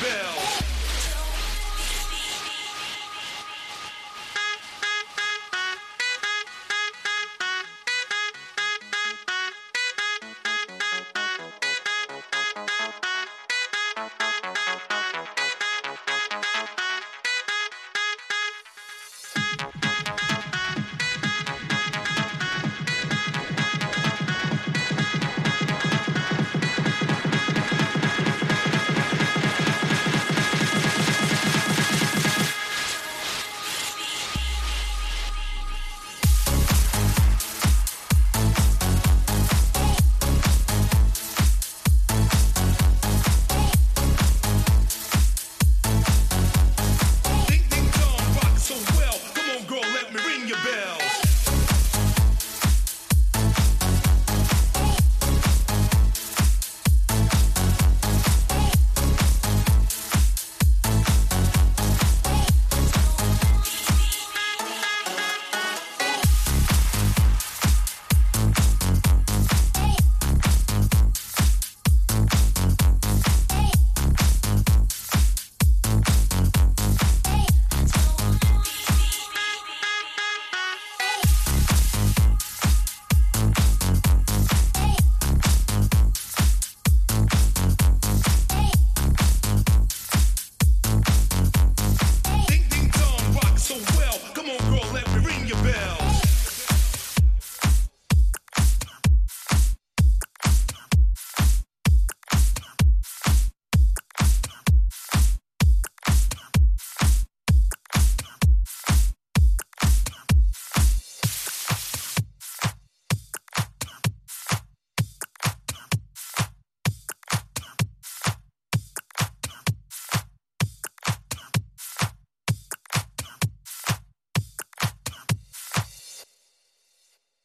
Bill.